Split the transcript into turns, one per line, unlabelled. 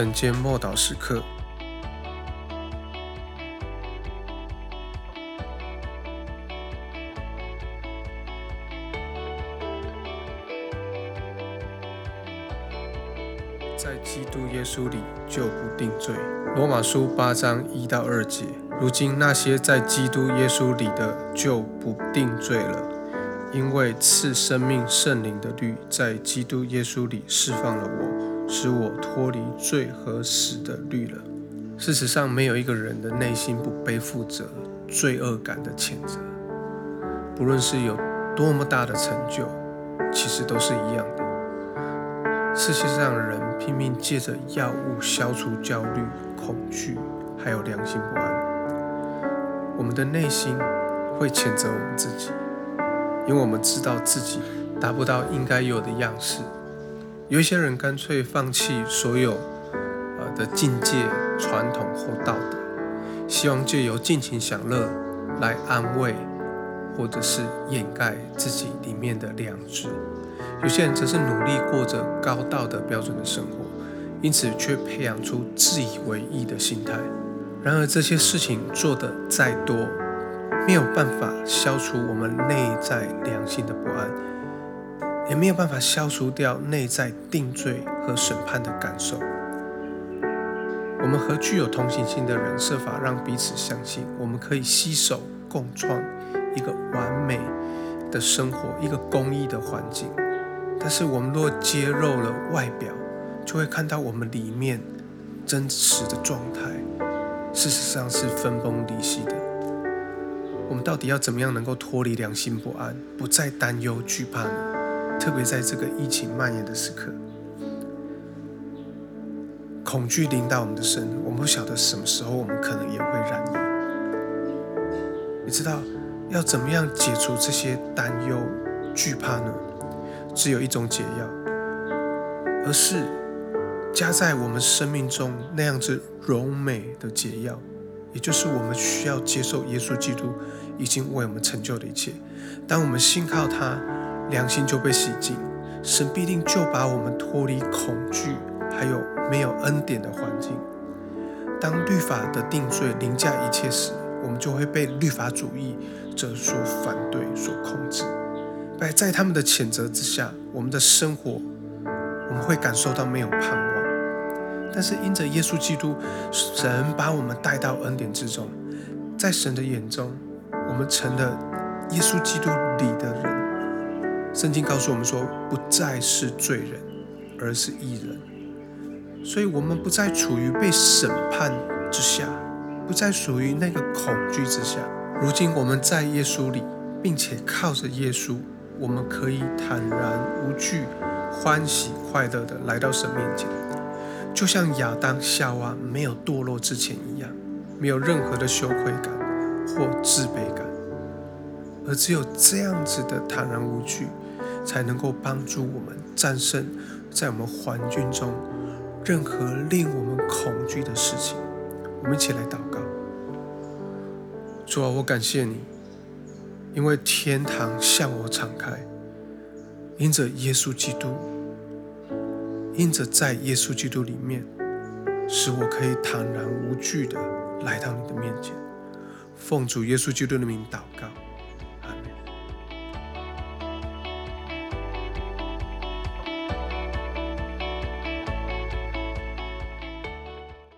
晨间默祷时刻，在基督耶稣里就不定罪。罗马书八章一到二节。如今那些在基督耶稣里的就不定罪了，因为赐生命圣灵的律在基督耶稣里释放了我，使我脱离罪和死的律了。事实上，没有一个人的内心不背负着罪恶感的谴责，不论是有多么大的成就，其实都是一样的。世界上人拼命借着药物消除焦虑、恐惧，还有良心不安。我们的内心会谴责我们自己，因为我们知道自己达不到应该有的样式。有一些人干脆放弃所有呃的境界、传统或道德，希望借由尽情享乐来安慰或者是掩盖自己里面的良知。有些人则是努力过着高道德标准的生活，因此却培养出自以为意的心态。然而，这些事情做得再多，没有办法消除我们内在良心的不安，也没有办法消除掉内在定罪和审判的感受。我们和具有同情心的人设法让彼此相信，我们可以携手共创一个完美的生活，一个公益的环境。但是，我们若揭露了外表，就会看到我们里面真实的状态。事实上是分崩离析的。我们到底要怎么样能够脱离良心不安，不再担忧惧怕呢？特别在这个疫情蔓延的时刻，恐惧临到我们的身，我们不晓得什么时候我们可能也会染疫。你知道要怎么样解除这些担忧、惧怕呢？只有一种解药，而是。加在我们生命中那样子柔美的解药，也就是我们需要接受耶稣基督已经为我们成就的一切。当我们信靠他，良心就被洗净，神必定就把我们脱离恐惧，还有没有恩典的环境。当律法的定罪凌驾一切时，我们就会被律法主义者所反对、所控制。在在他们的谴责之下，我们的生活我们会感受到没有盼望。但是因着耶稣基督，神把我们带到恩典之中，在神的眼中，我们成了耶稣基督里的人。圣经告诉我们说，不再是罪人，而是义人。所以，我们不再处于被审判之下，不再属于那个恐惧之下。如今，我们在耶稣里，并且靠着耶稣，我们可以坦然无惧、欢喜快乐的来到神面前。就像亚当夏娃没有堕落之前一样，没有任何的羞愧感或自卑感，而只有这样子的坦然无惧，才能够帮助我们战胜在我们环境中任何令我们恐惧的事情。我们一起来祷告：主啊，我感谢你，因为天堂向我敞开，因着耶稣基督。因着在耶稣基督里面，使我可以坦然无惧的来到你的面前，奉主耶稣基督的名祷告。